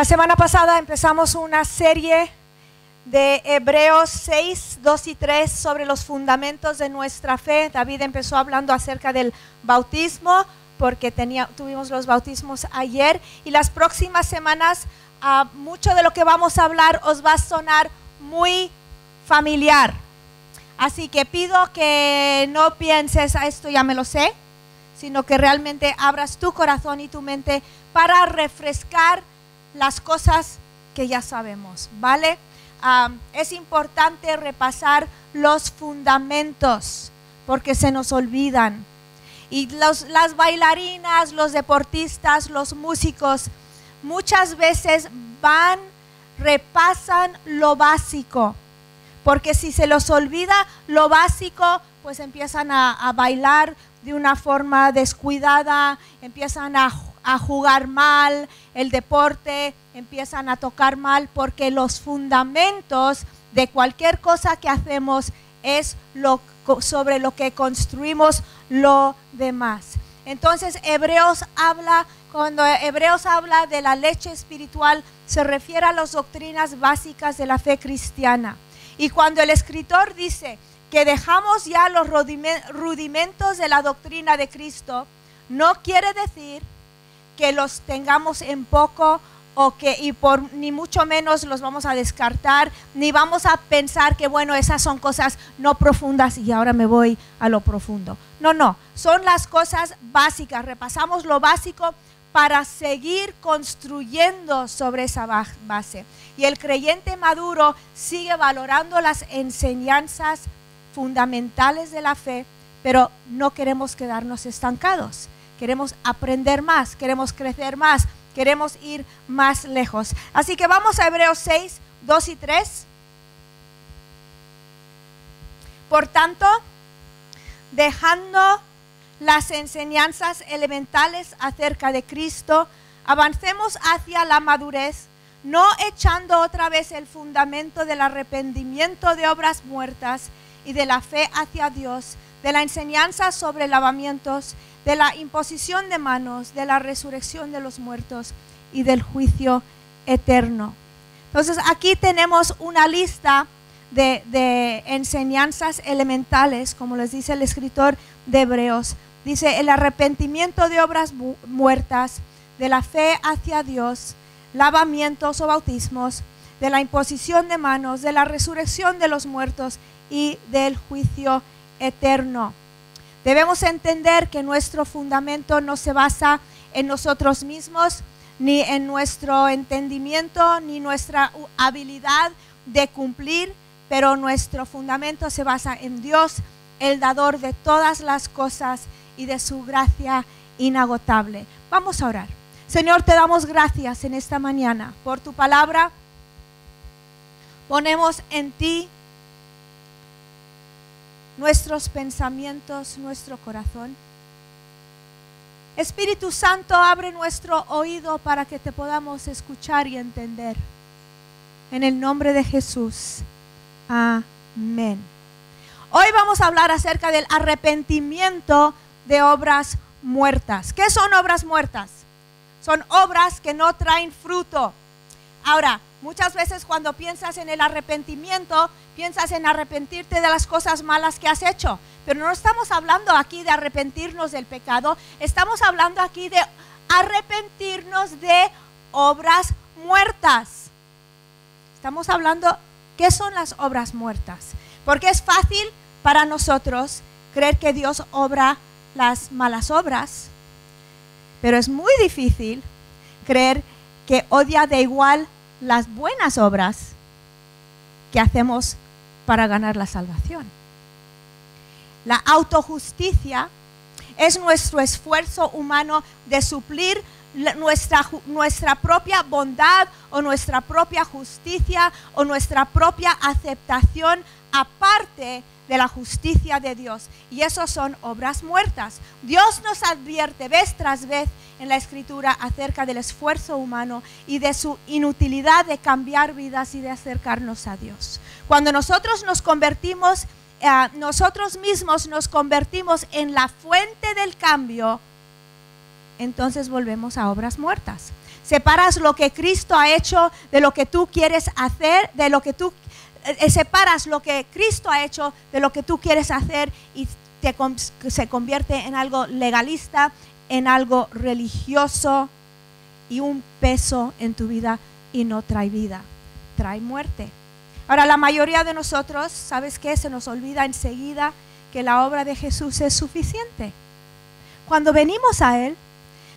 La semana pasada empezamos una serie de Hebreos 6, 2 y 3 sobre los fundamentos de nuestra fe. David empezó hablando acerca del bautismo porque tenía, tuvimos los bautismos ayer y las próximas semanas ah, mucho de lo que vamos a hablar os va a sonar muy familiar. Así que pido que no pienses, a esto ya me lo sé, sino que realmente abras tu corazón y tu mente para refrescar las cosas que ya sabemos, ¿vale? es importante repasar los fundamentos porque se nos olvidan. Y las bailarinas, los deportistas, los músicos, muchas veces van, repasan lo básico. Porque si se los olvida lo básico, pues empiezan a, a bailar de una forma descuidada, empiezan a a jugar mal el deporte, empiezan a tocar mal porque los fundamentos de cualquier cosa que hacemos es lo, sobre lo que construimos lo demás. Entonces Hebreos habla, cuando Hebreos habla de la leche espiritual, se refiere a las doctrinas básicas de la fe cristiana. Y cuando el escritor dice que dejamos ya los rudimentos de la doctrina de Cristo, no quiere decir que los tengamos en poco o que y por ni mucho menos los vamos a descartar, ni vamos a pensar que bueno, esas son cosas no profundas y ahora me voy a lo profundo. No, no, son las cosas básicas, repasamos lo básico para seguir construyendo sobre esa base. Y el creyente maduro sigue valorando las enseñanzas fundamentales de la fe, pero no queremos quedarnos estancados queremos aprender más, queremos crecer más, queremos ir más lejos. Así que vamos a Hebreos 6, 2 y 3. Por tanto, dejando las enseñanzas elementales acerca de Cristo, avancemos hacia la madurez, no echando otra vez el fundamento del arrepentimiento de obras muertas y de la fe hacia Dios, de la enseñanza sobre lavamientos de la imposición de manos, de la resurrección de los muertos y del juicio eterno. Entonces aquí tenemos una lista de, enseñanzas elementales, como les dice el escritor de Hebreos. Dice el arrepentimiento de obras muertas, de la fe hacia Dios, lavamientos o bautismos, de la imposición de manos, de la resurrección de los muertos y del juicio eterno. Debemos entender que nuestro fundamento no se basa en nosotros mismos, ni en nuestro entendimiento, ni nuestra habilidad de cumplir, pero nuestro fundamento se basa en Dios, el dador de todas las cosas y de su gracia inagotable. Vamos a orar. Señor, te damos gracias en esta mañana por tu palabra. Ponemos en ti nuestros pensamientos, nuestro corazón. Espíritu Santo, abre nuestro oído para que te podamos escuchar y entender. En el nombre de Jesús. Amén. Hoy vamos a hablar acerca del arrepentimiento de obras muertas. ¿Qué son obras muertas? Son obras que no traen fruto. Ahora, muchas veces cuando piensas en el arrepentimiento, piensas en arrepentirte de las cosas malas que has hecho. Pero no estamos hablando aquí de arrepentirnos del pecado, estamos hablando aquí de arrepentirnos de obras muertas. Estamos hablando, ¿qué son las obras muertas? Porque es fácil para nosotros creer que Dios obra las malas obras, pero es muy difícil creer que odia de igual las buenas obras que hacemos para ganar la salvación. La autojusticia es nuestro esfuerzo humano de suplir nuestra, nuestra propia bondad o nuestra propia justicia o nuestra propia aceptación aparte de la justicia de Dios. Y eso son obras muertas. Dios nos advierte vez tras vez en la escritura acerca del esfuerzo humano y de su inutilidad de cambiar vidas y de acercarnos a Dios. Cuando nosotros nos convertimos, eh, nosotros mismos nos convertimos en la fuente del cambio, entonces volvemos a obras muertas. separas lo que Cristo ha hecho de lo que tú quieres hacer, de lo que tú eh, separas lo que Cristo ha hecho de lo que tú quieres hacer y se convierte en algo legalista, en algo religioso y un peso en tu vida y no trae vida, trae muerte. Ahora, la mayoría de nosotros, ¿sabes qué? Se nos olvida enseguida que la obra de Jesús es suficiente. Cuando venimos a Él,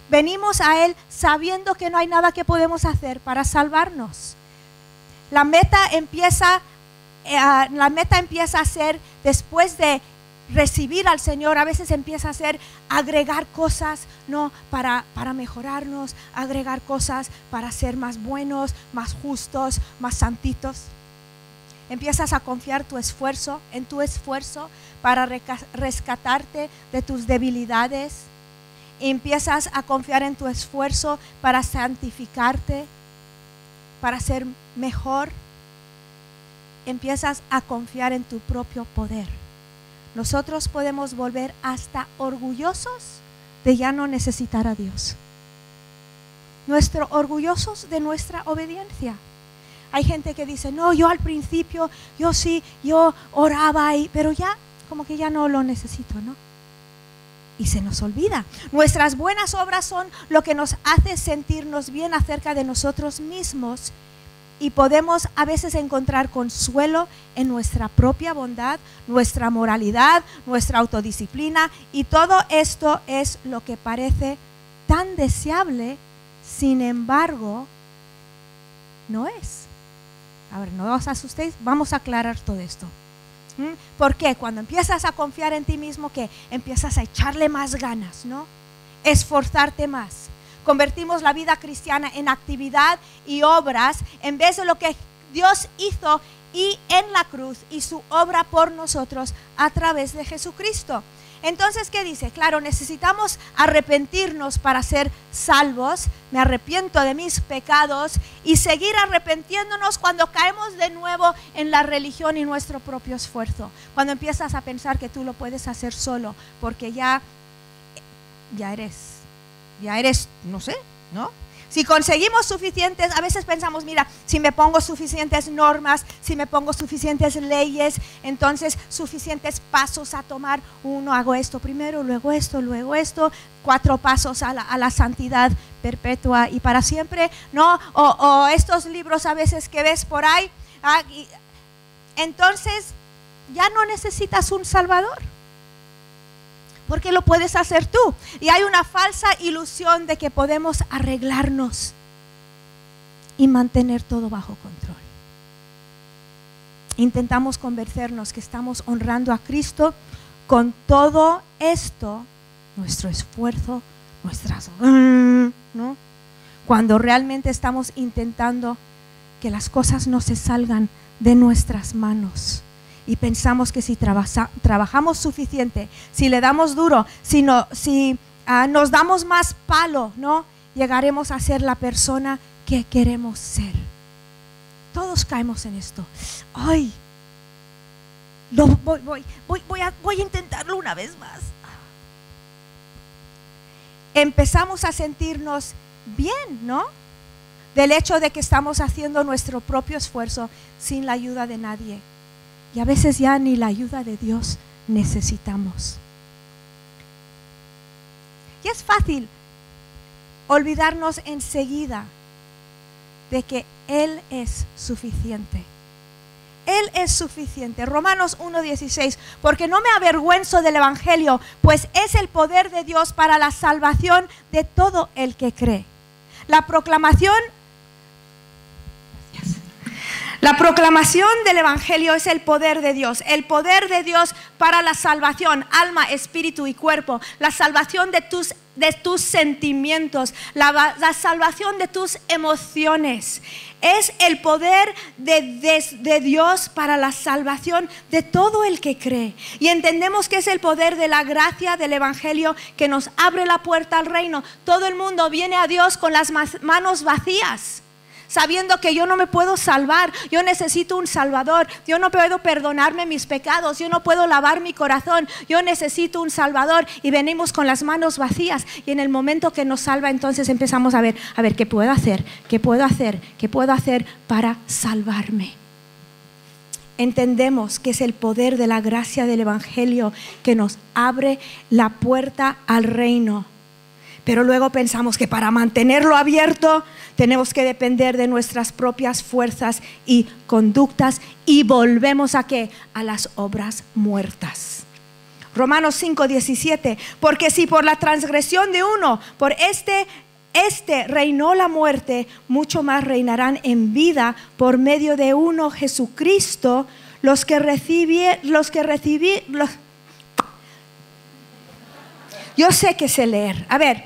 venimos a Él sabiendo que no hay nada que podemos hacer para salvarnos. La meta empieza, eh, la meta empieza a ser después de recibir al Señor, a veces empieza a ser agregar cosas, ¿no? Para, para mejorarnos, agregar cosas para ser más buenos, más justos, más santitos. Empiezas a confiar tu esfuerzo, en tu esfuerzo para rescatarte de tus debilidades. Empiezas a confiar en tu esfuerzo para santificarte, para ser mejor. Empiezas a confiar en tu propio poder nosotros podemos volver hasta orgullosos de ya no necesitar a Dios. Nuestro orgullosos de nuestra obediencia. Hay gente que dice, no, yo al principio, yo sí, yo oraba ahí, pero ya como que ya no lo necesito, ¿no? Y se nos olvida. Nuestras buenas obras son lo que nos hace sentirnos bien acerca de nosotros mismos y podemos a veces encontrar consuelo en nuestra propia bondad, nuestra moralidad, nuestra autodisciplina y todo esto es lo que parece tan deseable, sin embargo, no es. A ver, no os asustéis, vamos a aclarar todo esto. ¿Mm? Porque cuando empiezas a confiar en ti mismo, que empiezas a echarle más ganas, ¿no? Esforzarte más convertimos la vida cristiana en actividad y obras en vez de lo que Dios hizo y en la cruz y su obra por nosotros a través de Jesucristo. Entonces, ¿qué dice? Claro, necesitamos arrepentirnos para ser salvos. Me arrepiento de mis pecados y seguir arrepentiéndonos cuando caemos de nuevo en la religión y nuestro propio esfuerzo. Cuando empiezas a pensar que tú lo puedes hacer solo, porque ya, ya eres ya eres, no sé, ¿no? Si conseguimos suficientes, a veces pensamos, mira, si me pongo suficientes normas, si me pongo suficientes leyes, entonces suficientes pasos a tomar, uno hago esto primero, luego esto, luego esto, cuatro pasos a la, santidad perpetua y para siempre, ¿no? O, estos libros a veces que ves por ahí, ah, entonces ya no necesitas un salvador porque lo puedes hacer tú. Y hay una falsa ilusión de que podemos arreglarnos y mantener todo bajo control. Intentamos convencernos que estamos honrando a Cristo con todo esto, nuestro esfuerzo, nuestras... ¿no? Cuando realmente estamos intentando que las cosas no se salgan de nuestras manos y pensamos que si trabajamos suficiente, si le damos duro, si, si ah, nos damos más palo, ¿no? llegaremos a ser la persona que queremos ser. Todos caemos en esto. Ay, voy, voy, a, voy a intentarlo una vez más. Empezamos a sentirnos bien, ¿no? Del hecho de que estamos haciendo nuestro propio esfuerzo sin la ayuda de nadie. Y a veces ya ni la ayuda de Dios necesitamos. Y es fácil olvidarnos enseguida de que Él es suficiente. Él es suficiente. Romanos 1.16, porque no me avergüenzo del Evangelio, pues es el poder de Dios para la salvación de todo el que cree. La proclamación la proclamación del Evangelio es el poder de Dios, el poder de Dios para la salvación, alma, espíritu y cuerpo, la salvación de tus, de tus sentimientos, la, salvación de tus emociones. Es el poder de, de, Dios para la salvación de todo el que cree. Y entendemos que es el poder de la gracia del Evangelio que nos abre la puerta al reino. Todo el mundo viene a Dios con las manos vacías sabiendo que yo no me puedo salvar, yo necesito un salvador, yo no puedo perdonarme mis pecados, yo no puedo lavar mi corazón, yo necesito un salvador y venimos con las manos vacías y en el momento que nos salva entonces empezamos a ver, a ver, ¿qué puedo hacer? ¿Qué puedo hacer? ¿Qué puedo hacer para salvarme? entendemos que es el poder de la gracia del Evangelio que nos abre la puerta al reino. Pero luego pensamos que para mantenerlo abierto tenemos que depender de nuestras propias fuerzas y conductas y volvemos a qué? A las obras muertas. Romanos 5, 17, porque si por la transgresión de uno, por este este reinó la muerte, mucho más reinarán en vida por medio de uno Jesucristo, los que recibí, los que recibí, yo sé que sé leer. A ver,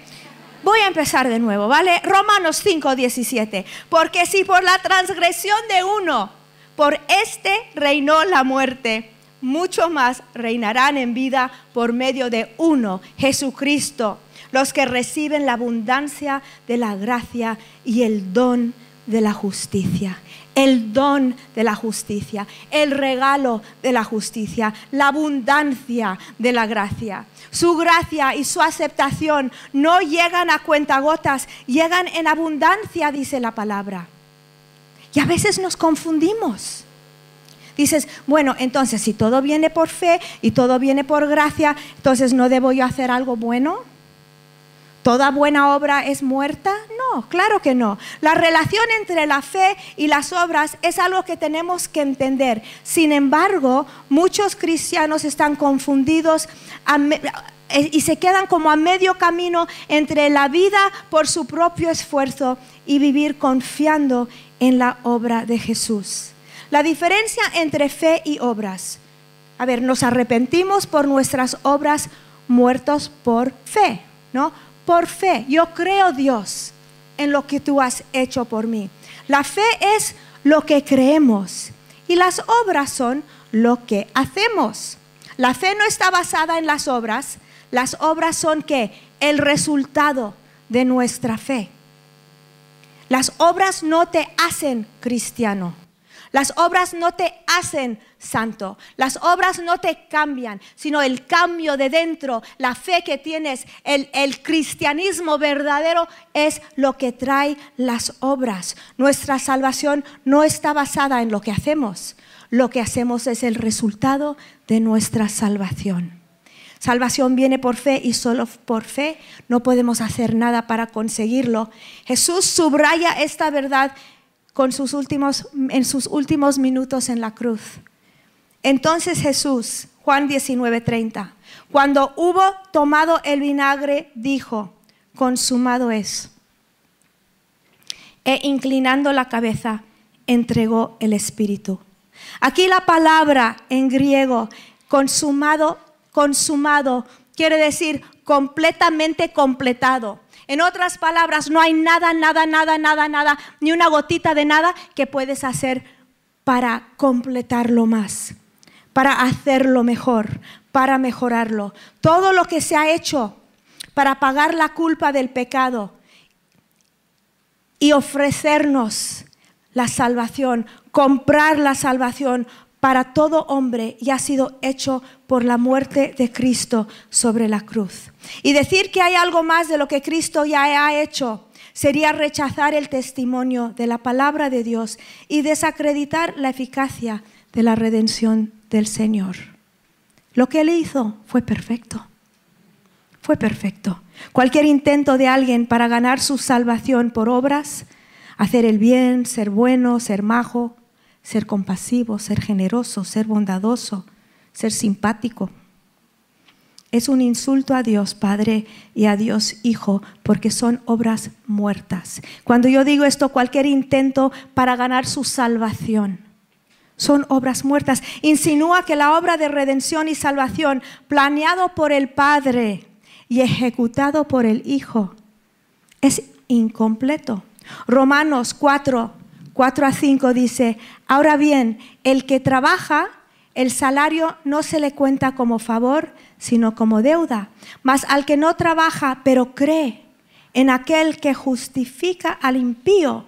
voy a empezar de nuevo, ¿vale? Romanos 5, 17. Porque si por la transgresión de uno, por este reinó la muerte, mucho más reinarán en vida por medio de uno, Jesucristo los que reciben la abundancia de la gracia y el don de la justicia. El don de la justicia, el regalo de la justicia, la abundancia de la gracia. Su gracia y su aceptación no llegan a cuentagotas, llegan en abundancia, dice la palabra. Y a veces nos confundimos. Dices, bueno, entonces si todo viene por fe y todo viene por gracia, entonces no debo yo hacer algo bueno. ¿Toda buena obra es muerta? No, claro que no. La relación entre la fe y las obras es algo que tenemos que entender. Sin embargo, muchos cristianos están confundidos eh, y se quedan como a medio camino entre la vida por su propio esfuerzo y vivir confiando en la obra de Jesús. La diferencia entre fe y obras. A ver, nos arrepentimos por nuestras obras muertos por fe, ¿no? Por fe. Yo creo, Dios, en lo que tú has hecho por mí. La fe es lo que creemos y las obras son lo que hacemos. La fe no está basada en las obras, las obras son que el resultado de nuestra fe. Las obras no te hacen cristiano. Las obras no te hacen santo. Las obras no te cambian, sino el cambio de dentro, la fe que tienes, el, cristianismo verdadero es lo que trae las obras. Nuestra salvación no está basada en lo que hacemos. Lo que hacemos es el resultado de nuestra salvación. Salvación viene por fe y solo por fe no podemos hacer nada para conseguirlo. Jesús subraya esta verdad sus últimos, en sus últimos minutos en la cruz. Entonces Jesús, Juan 19:30, cuando hubo tomado el vinagre, dijo, consumado es. E inclinando la cabeza, entregó el Espíritu. Aquí la palabra en griego, consumado, consumado, quiere decir completamente completado. En otras palabras, no hay nada, nada, nada, nada, nada, ni una gotita de nada que puedes hacer para completarlo más, para hacerlo mejor, para mejorarlo. Todo lo que se ha hecho para pagar la culpa del pecado y ofrecernos la salvación, comprar la salvación, para todo hombre y ha sido hecho por la muerte de Cristo sobre la cruz. Y decir que hay algo más de lo que Cristo ya ha hecho sería rechazar el testimonio de la palabra de Dios y desacreditar la eficacia de la redención del Señor. Lo que él hizo fue perfecto. Fue perfecto. Cualquier intento de alguien para ganar su salvación por obras, hacer el bien, ser bueno, ser majo, ser compasivo, ser generoso, ser bondadoso, ser simpático. Es un insulto a Dios Padre y a Dios Hijo porque son obras muertas. Cuando yo digo esto, cualquier intento para ganar su salvación son obras muertas. Insinúa que la obra de redención y salvación planeado por el Padre y ejecutado por el Hijo es incompleto. Romanos 4, 4 a 5 dice, ahora bien, el que trabaja, el salario no se le cuenta como favor, sino como deuda. Mas al que no trabaja, pero cree en aquel que justifica al impío,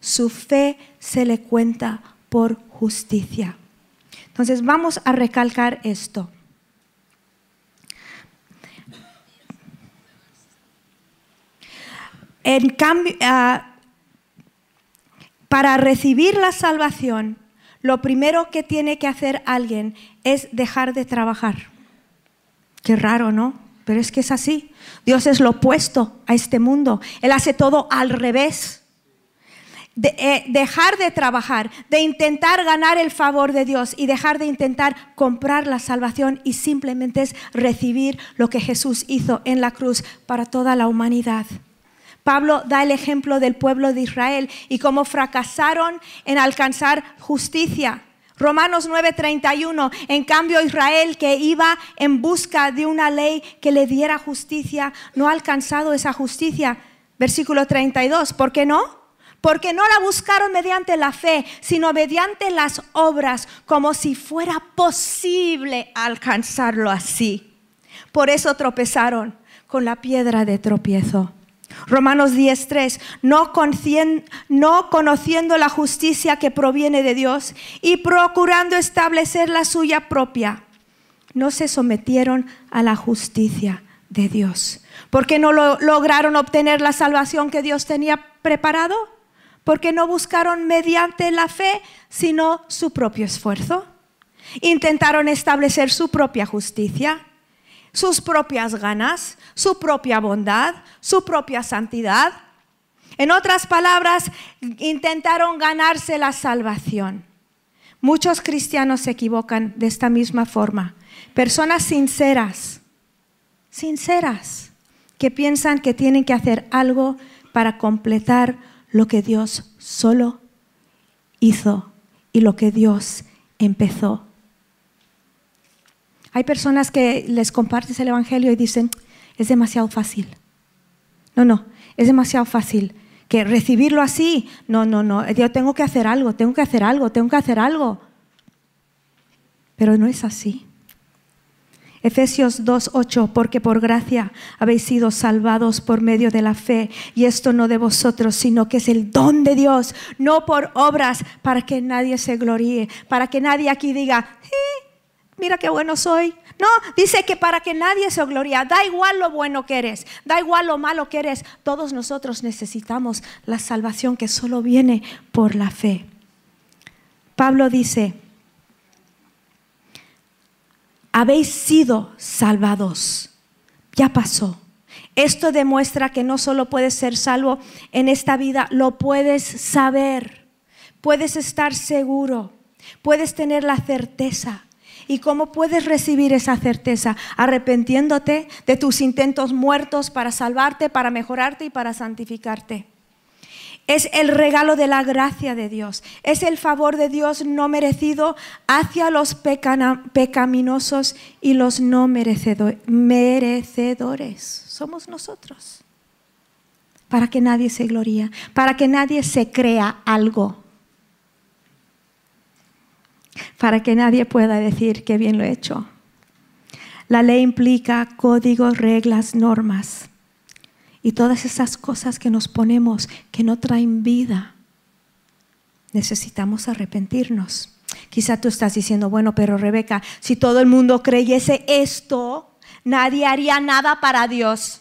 su fe se le cuenta por justicia. Entonces vamos a recalcar esto. En cambio, ah, para recibir la salvación, lo primero que tiene que hacer alguien es dejar de trabajar. Qué raro, ¿no? Pero es que es así. Dios es lo opuesto a este mundo. Él hace todo al revés. De, eh, dejar de trabajar, de intentar ganar el favor de Dios y dejar de intentar comprar la salvación y simplemente es recibir lo que Jesús hizo en la cruz para toda la humanidad. Pablo da el ejemplo del pueblo de Israel y cómo fracasaron en alcanzar justicia. Romanos 9:31, en cambio Israel que iba en busca de una ley que le diera justicia, no ha alcanzado esa justicia. Versículo 32, ¿por qué no? Porque no la buscaron mediante la fe, sino mediante las obras, como si fuera posible alcanzarlo así. Por eso tropezaron con la piedra de tropiezo. Romanos 10:3, no, no conociendo la justicia que proviene de Dios y procurando establecer la suya propia, no se sometieron a la justicia de Dios. ¿Por qué no lograron obtener la salvación que Dios tenía preparado? Porque no buscaron mediante la fe, sino su propio esfuerzo. Intentaron establecer su propia justicia sus propias ganas, su propia bondad, su propia santidad. En otras palabras, intentaron ganarse la salvación. Muchos cristianos se equivocan de esta misma forma. Personas sinceras, sinceras, que piensan que tienen que hacer algo para completar lo que Dios solo hizo y lo que Dios empezó hay personas que les compartes el Evangelio y dicen, es demasiado fácil. No, no, es demasiado fácil. Que recibirlo así, no, no, no, yo tengo que hacer algo, tengo que hacer algo, tengo que hacer algo. Pero no es así. Efesios 2.8, porque por gracia habéis sido salvados por medio de la fe, y esto no de vosotros, sino que es el don de Dios, no por obras, para que nadie se gloríe, para que nadie aquí diga, mira qué bueno soy. No, dice que para que nadie se gloria, da igual lo bueno que eres, da igual lo malo que eres, todos nosotros necesitamos la salvación que solo viene por la fe. Pablo dice, habéis sido salvados, ya pasó. Esto demuestra que no solo puedes ser salvo en esta vida, lo puedes saber, puedes estar seguro, puedes tener la certeza ¿Y cómo puedes recibir esa certeza? Arrepentiéndote de tus intentos muertos para salvarte, para mejorarte y para santificarte. Es el regalo de la gracia de Dios. Es el favor de Dios no merecido hacia los pecaminosos y los no merecedores. Somos nosotros. Para que nadie se gloría, para que nadie se crea algo para que nadie pueda decir que bien lo he hecho. La ley implica códigos, reglas, normas y todas esas cosas que nos ponemos que no traen vida. Necesitamos arrepentirnos. Quizá tú estás diciendo, bueno, pero Rebeca, si todo el mundo creyese esto, nadie haría nada para Dios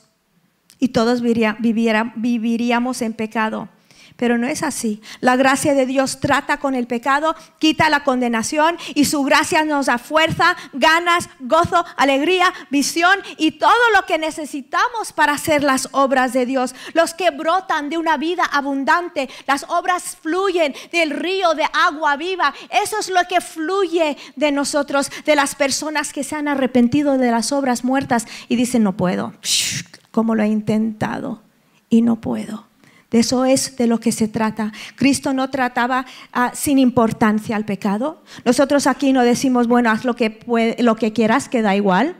y todos viviríamos en pecado. Pero no es así. La gracia de Dios trata con el pecado, quita la condenación y su gracia nos da fuerza, ganas, gozo, alegría, visión y todo lo que necesitamos para hacer las obras de Dios. Los que brotan de una vida abundante, las obras fluyen del río de agua viva. Eso es lo que fluye de nosotros, de las personas que se han arrepentido de las obras muertas y dicen, no puedo, como lo he intentado y no puedo. De eso es de lo que se trata. Cristo no trataba ah, sin importancia al pecado. Nosotros aquí no decimos, bueno, haz lo que, lo que quieras, que da igual.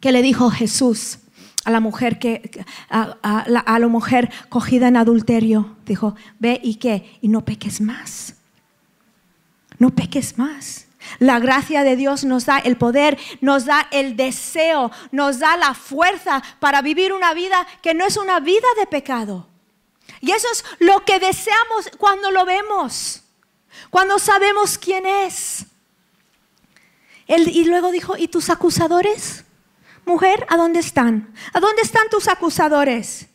¿Qué le dijo Jesús a la mujer que a, a la mujer cogida en adulterio? Dijo, ve y qué, y no peques más. No peques más. La gracia de Dios nos da el poder, nos da el deseo, nos da la fuerza para vivir una vida que no es una vida de pecado, Y eso es lo que deseamos cuando lo vemos, cuando sabemos quién es. y luego dijo, ¿y tus acusadores? Mujer, ¿a dónde están? ¿A dónde están tus acusadores?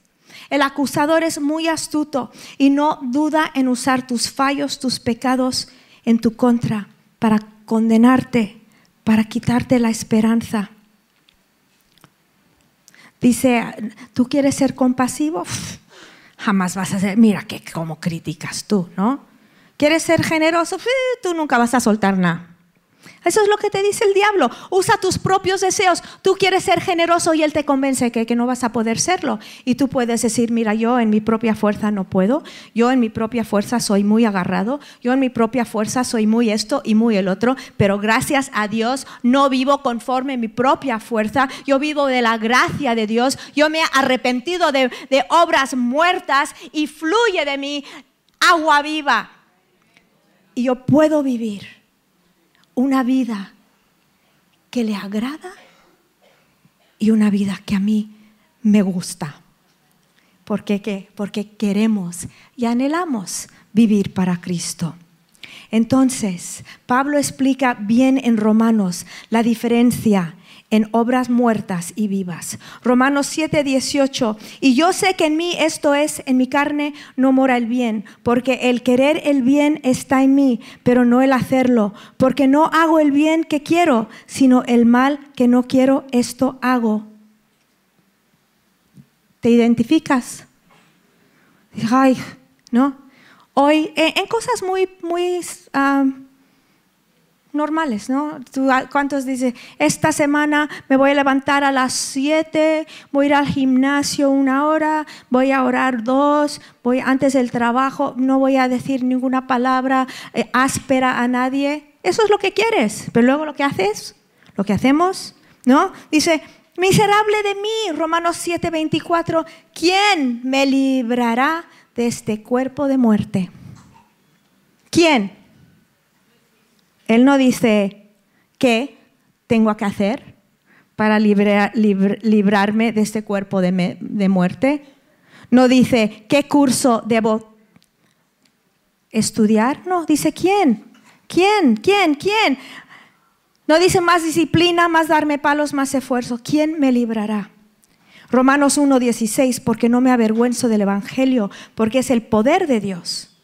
El acusador es muy astuto y no duda en usar tus fallos, tus pecados en tu contra para condenarte, para quitarte la esperanza. Dice, ¿tú quieres ser compasivo? jamás vas a ser, mira que como criticas tú, ¿no? ¿Quieres ser generoso? Tú nunca vas a soltar nada. Eso es lo que te dice el diablo. Usa tus propios deseos. Tú quieres ser generoso y él te convence que, que, no vas a poder serlo. Y tú puedes decir, mira, yo en mi propia fuerza no puedo. Yo en mi propia fuerza soy muy agarrado. Yo en mi propia fuerza soy muy esto y muy el otro. Pero gracias a Dios no vivo conforme a mi propia fuerza. Yo vivo de la gracia de Dios. Yo me he arrepentido de, de obras muertas y fluye de mí agua viva. Y yo puedo vivir una vida que le agrada y una vida que a mí me gusta. ¿Por qué? Porque queremos y anhelamos vivir para Cristo. Entonces, Pablo explica bien en Romanos la diferencia en obras muertas y vivas. Romanos 7, 18. Y yo sé que en mí esto es, en mi carne no mora el bien, porque el querer el bien está en mí, pero no el hacerlo, porque no hago el bien que quiero, sino el mal que no quiero, esto hago. ¿Te identificas? Ay, ¿no? Hoy, en cosas muy, muy... Ah, normales, ¿no? ¿Cuántos dicen, esta semana me voy a levantar a las 7, voy a ir al gimnasio una hora, voy a orar dos, voy antes del trabajo, no voy a decir ninguna palabra eh, áspera a nadie? Eso es lo que quieres, pero luego lo que haces, lo que hacemos, ¿no? Dice, miserable de mí, Romanos 7, 24, ¿quién me librará de este cuerpo de muerte? ¿Quién? Él no dice qué tengo que hacer para librarme de este cuerpo de, de muerte. No dice qué curso debo estudiar. No, dice quién. ¿Quién? ¿Quién? ¿Quién? No dice más disciplina, más darme palos, más esfuerzo. ¿Quién me librará? Romanos 1.16, porque no me avergüenzo del Evangelio, porque es el poder de Dios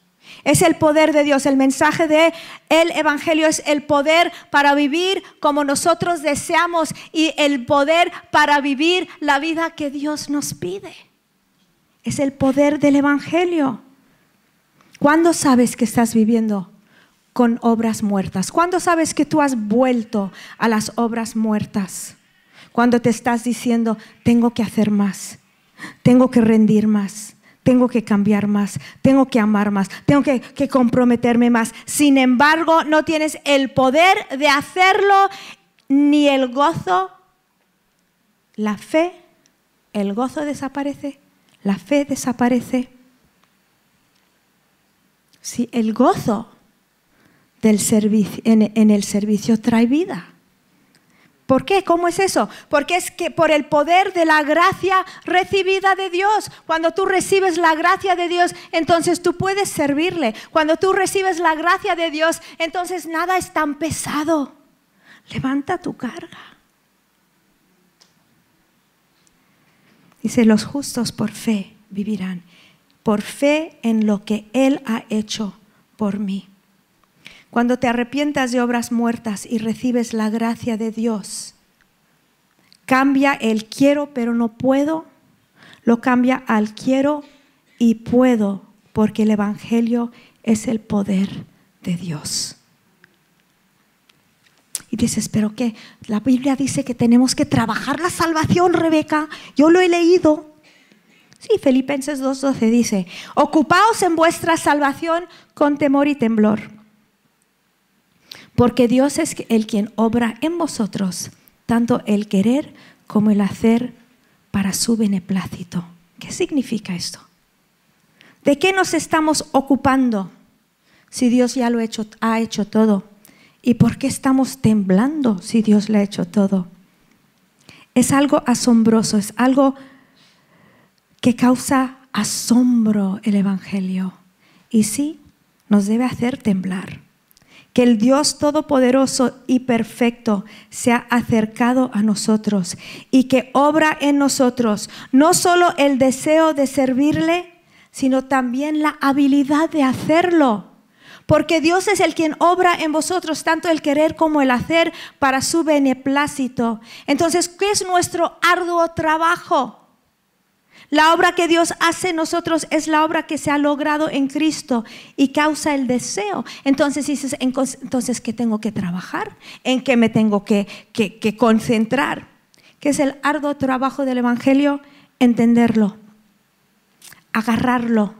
es el poder de Dios. El mensaje de el Evangelio es el poder para vivir como nosotros deseamos y el poder para vivir la vida que Dios nos pide. Es el poder del Evangelio. ¿Cuándo sabes que estás viviendo con obras muertas? ¿Cuándo sabes que tú has vuelto a las obras muertas? Cuando te estás diciendo, tengo que hacer más, tengo que rendir más tengo que cambiar más, tengo que amar más, tengo que, comprometerme más. Sin embargo, no tienes el poder de hacerlo ni el gozo. La fe, el gozo desaparece, la fe desaparece. Si el gozo del servicio, en el servicio trae vida. ¿Por qué? ¿Cómo es eso? Porque es que por el poder de la gracia recibida de Dios. Cuando tú recibes la gracia de Dios, entonces tú puedes servirle. Cuando tú recibes la gracia de Dios, entonces nada es tan pesado. Levanta tu carga. Dice, los justos por fe vivirán, por fe en lo que Él ha hecho por mí. Cuando te arrepientas de obras muertas y recibes la gracia de Dios, cambia el quiero pero no puedo, lo cambia al quiero y puedo, porque el Evangelio es el poder de Dios. Y dices, pero qué, la Biblia dice que tenemos que trabajar la salvación, Rebeca. Yo lo he leído. Sí, Filipenses 2.12 dice, ocupaos en vuestra salvación con temor y temblor porque Dios es el quien obra en vosotros tanto el querer como el hacer para su beneplácito. ¿Qué significa esto? ¿De qué nos estamos ocupando si Dios ya lo ha hecho, ha hecho todo? ¿Y por qué estamos temblando si Dios lo ha hecho todo? Es algo asombroso, es algo que causa asombro el Evangelio. Y sí, nos debe hacer temblar. Que el Dios Todopoderoso y Perfecto se ha acercado a nosotros y que obra en nosotros no solo el deseo de servirle, sino también la habilidad de hacerlo. Porque Dios es el quien obra en vosotros tanto el querer como el hacer para su beneplácito. Entonces, ¿qué es nuestro arduo trabajo? La obra que Dios hace en nosotros es la obra que se ha logrado en Cristo y causa el deseo. Entonces dices, entonces, ¿qué tengo que trabajar? ¿En qué me tengo que, que concentrar? ¿Qué es el arduo trabajo del Evangelio? Entenderlo, agarrarlo,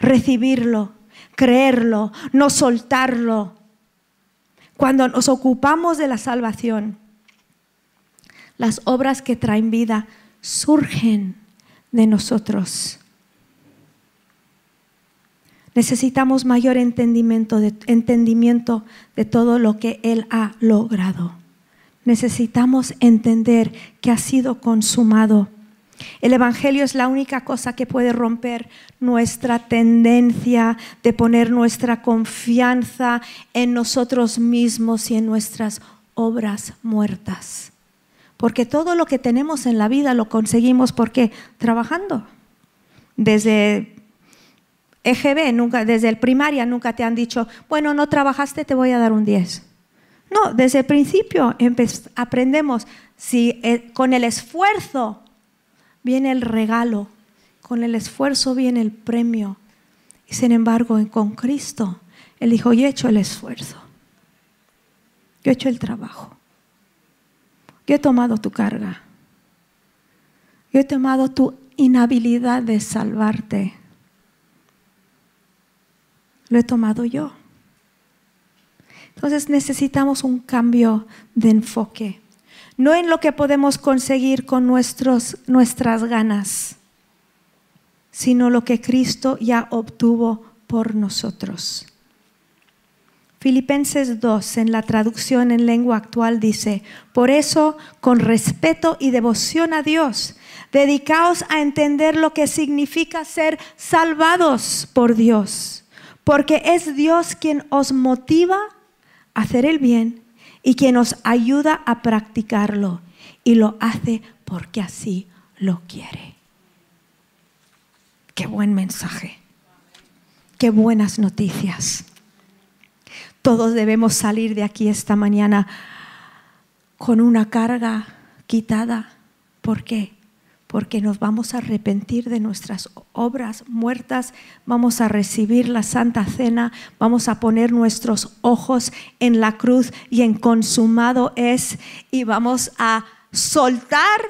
recibirlo, creerlo, no soltarlo. Cuando nos ocupamos de la salvación, las obras que traen vida surgen de nosotros. Necesitamos mayor entendimiento de, entendimiento de todo lo que Él ha logrado. Necesitamos entender que ha sido consumado el Evangelio es la única cosa que puede romper nuestra tendencia de poner nuestra confianza en nosotros mismos y en nuestras obras muertas. Porque todo lo que tenemos en la vida lo conseguimos porque trabajando. Desde EGB, nunca, desde el primaria nunca te han dicho, bueno, no trabajaste, te voy a dar un 10. No, desde el principio aprendemos si eh, con el esfuerzo viene el regalo, con el esfuerzo viene el premio. Y sin embargo, con Cristo, Él dijo, yo he hecho el esfuerzo, yo he hecho el trabajo, yo he tomado tu carga, yo he tomado tu inhabilidad de salvarte, lo he tomado yo. Entonces necesitamos un cambio de enfoque no en lo que podemos conseguir con nuestros, nuestras ganas, sino lo que Cristo ya obtuvo por nosotros. Filipenses 2, en la traducción en lengua actual, dice, por eso, con respeto y devoción a Dios, dedicaos a entender lo que significa ser salvados por Dios, porque es Dios quien os motiva a hacer el bien y que nos ayuda a practicarlo y lo hace porque así lo quiere. Qué buen mensaje. Qué buenas noticias. Todos debemos salir de aquí esta mañana con una carga quitada. ¿Por qué? porque nos vamos a arrepentir de nuestras obras muertas, vamos a recibir la Santa Cena, vamos a poner nuestros ojos en la cruz y en consumado es, y vamos a soltar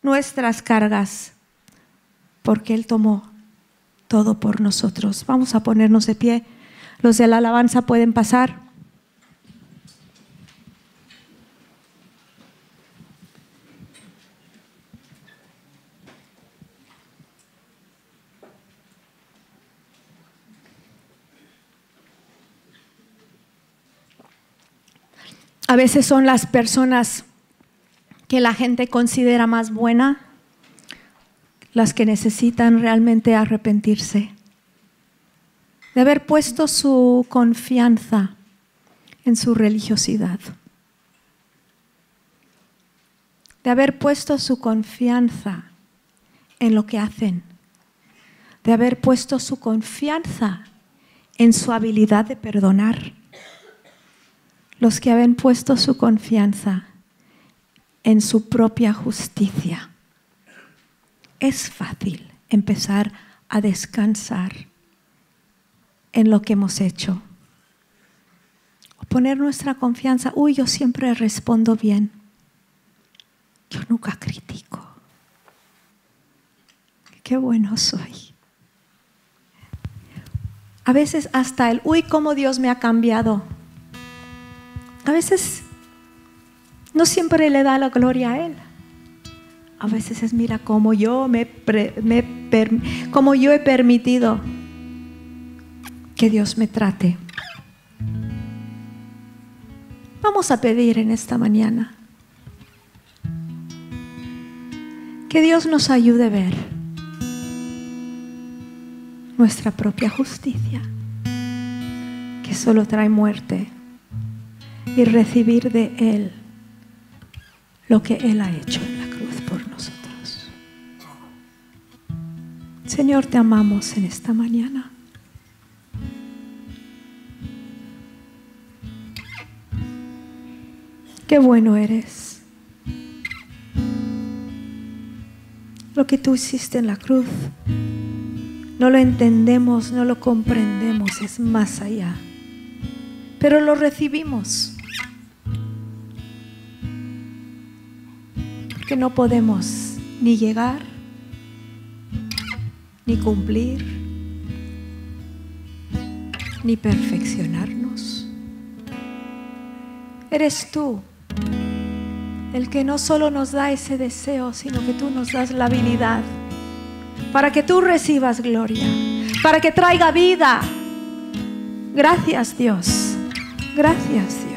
nuestras cargas, porque Él tomó todo por nosotros. Vamos a ponernos de pie. Los de la alabanza pueden pasar. A veces son las personas que la gente considera más buena las que necesitan realmente arrepentirse, de haber puesto su confianza en su religiosidad, de haber puesto su confianza en lo que hacen, de haber puesto su confianza en su habilidad de perdonar. Los que habían puesto su confianza en su propia justicia. Es fácil empezar a descansar en lo que hemos hecho. O poner nuestra confianza, uy, yo siempre respondo bien. Yo nunca critico. Qué bueno soy. A veces hasta el, uy, cómo Dios me ha cambiado a veces no siempre le da la gloria a Él. A veces es, mira, como yo, me, como yo he permitido que Dios me trate. Vamos a pedir en esta mañana que Dios nos ayude a ver nuestra propia justicia, que solo trae muerte, y recibir de Él lo que Él ha hecho en la cruz por nosotros. Señor, te amamos en esta mañana. Qué bueno eres. Lo que tú hiciste en la cruz, no lo entendemos, no lo comprendemos, es más allá. Pero lo recibimos. Porque no podemos ni llegar, ni cumplir, ni perfeccionarnos. Eres tú el que no solo nos da ese deseo, sino que tú nos das la habilidad para que tú recibas gloria, para que traiga vida. Gracias Dios, gracias Dios.